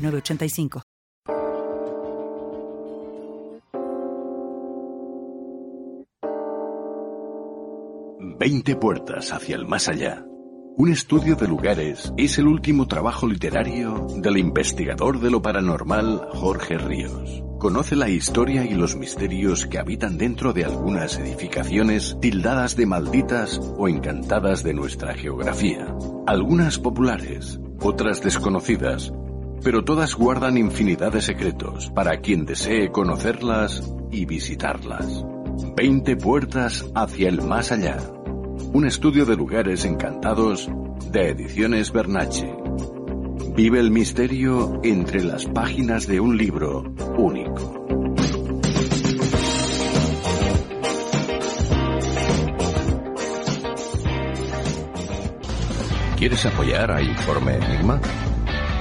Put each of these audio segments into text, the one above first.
985. Veinte puertas hacia el más allá. Un estudio de lugares es el último trabajo literario del investigador de lo paranormal Jorge Ríos. Conoce la historia y los misterios que habitan dentro de algunas edificaciones tildadas de malditas o encantadas de nuestra geografía. Algunas populares, otras desconocidas, pero todas guardan infinidad de secretos para quien desee conocerlas y visitarlas. Veinte puertas hacia el más allá. Un estudio de lugares encantados de Ediciones Bernache. Vive el misterio entre las páginas de un libro único. ¿Quieres apoyar a Informe Enigma?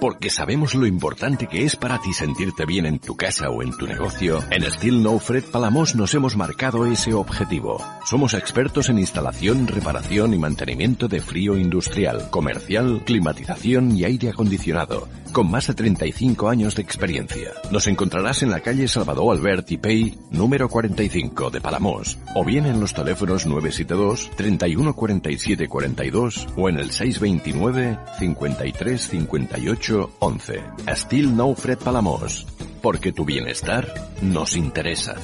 Porque sabemos lo importante que es para ti sentirte bien en tu casa o en tu negocio, en Steel No Fred Palamos nos hemos marcado ese objetivo. Somos expertos en instalación, reparación y mantenimiento de frío industrial, comercial, climatización y aire acondicionado, con más de 35 años de experiencia. Nos encontrarás en la calle Salvador Albert y Pei, número 45 de Palamos, o bien en los teléfonos 972 31 47 42 o en el 629 53 58 11. Still No Fred Palamos. Porque tu bienestar nos interesa.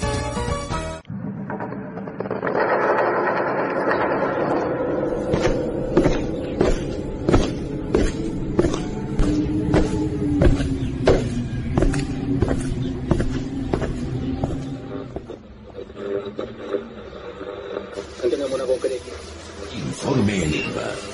Informe Enigma.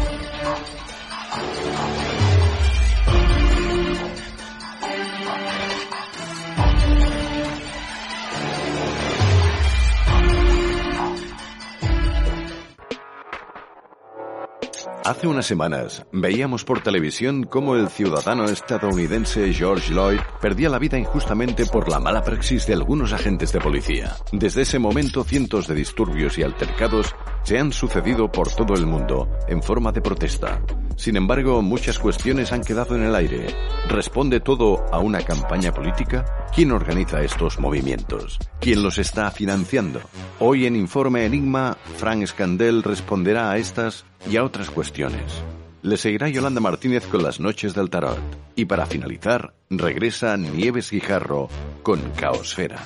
Hace unas semanas veíamos por televisión cómo el ciudadano estadounidense George Lloyd perdía la vida injustamente por la mala praxis de algunos agentes de policía. Desde ese momento cientos de disturbios y altercados se han sucedido por todo el mundo en forma de protesta. Sin embargo, muchas cuestiones han quedado en el aire. ¿Responde todo a una campaña política? ¿Quién organiza estos movimientos? ¿Quién los está financiando? Hoy en Informe Enigma, Frank Scandel responderá a estas y a otras cuestiones. Le seguirá Yolanda Martínez con las noches del tarot. Y para finalizar, regresa Nieves Guijarro con Caosfera.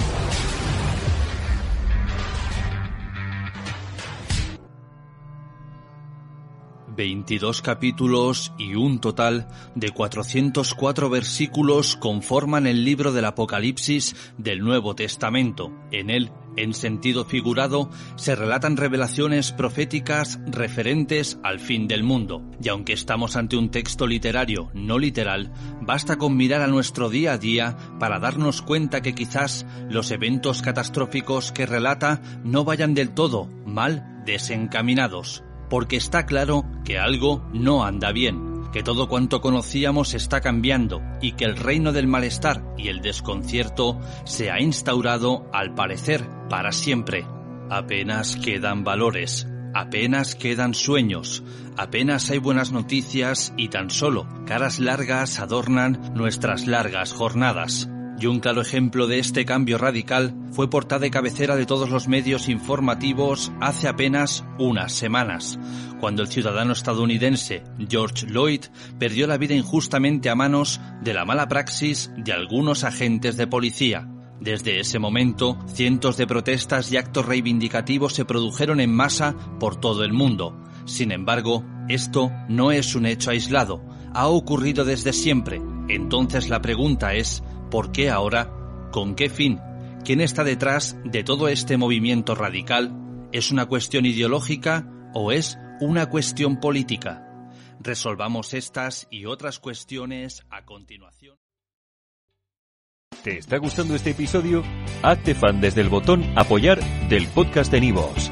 22 capítulos y un total de 404 versículos conforman el libro del Apocalipsis del Nuevo Testamento. En él, en sentido figurado, se relatan revelaciones proféticas referentes al fin del mundo. Y aunque estamos ante un texto literario no literal, basta con mirar a nuestro día a día para darnos cuenta que quizás los eventos catastróficos que relata no vayan del todo mal desencaminados porque está claro que algo no anda bien, que todo cuanto conocíamos está cambiando y que el reino del malestar y el desconcierto se ha instaurado, al parecer, para siempre. Apenas quedan valores, apenas quedan sueños, apenas hay buenas noticias y tan solo caras largas adornan nuestras largas jornadas. Y un claro ejemplo de este cambio radical fue portada de cabecera de todos los medios informativos hace apenas unas semanas, cuando el ciudadano estadounidense George Lloyd perdió la vida injustamente a manos de la mala praxis de algunos agentes de policía. Desde ese momento, cientos de protestas y actos reivindicativos se produjeron en masa por todo el mundo. Sin embargo, esto no es un hecho aislado, ha ocurrido desde siempre. Entonces la pregunta es, ¿Por qué ahora? ¿Con qué fin? ¿Quién está detrás de todo este movimiento radical? ¿Es una cuestión ideológica o es una cuestión política? Resolvamos estas y otras cuestiones a continuación. ¿Te está gustando este episodio? Hazte fan desde el botón apoyar del podcast de Nivos.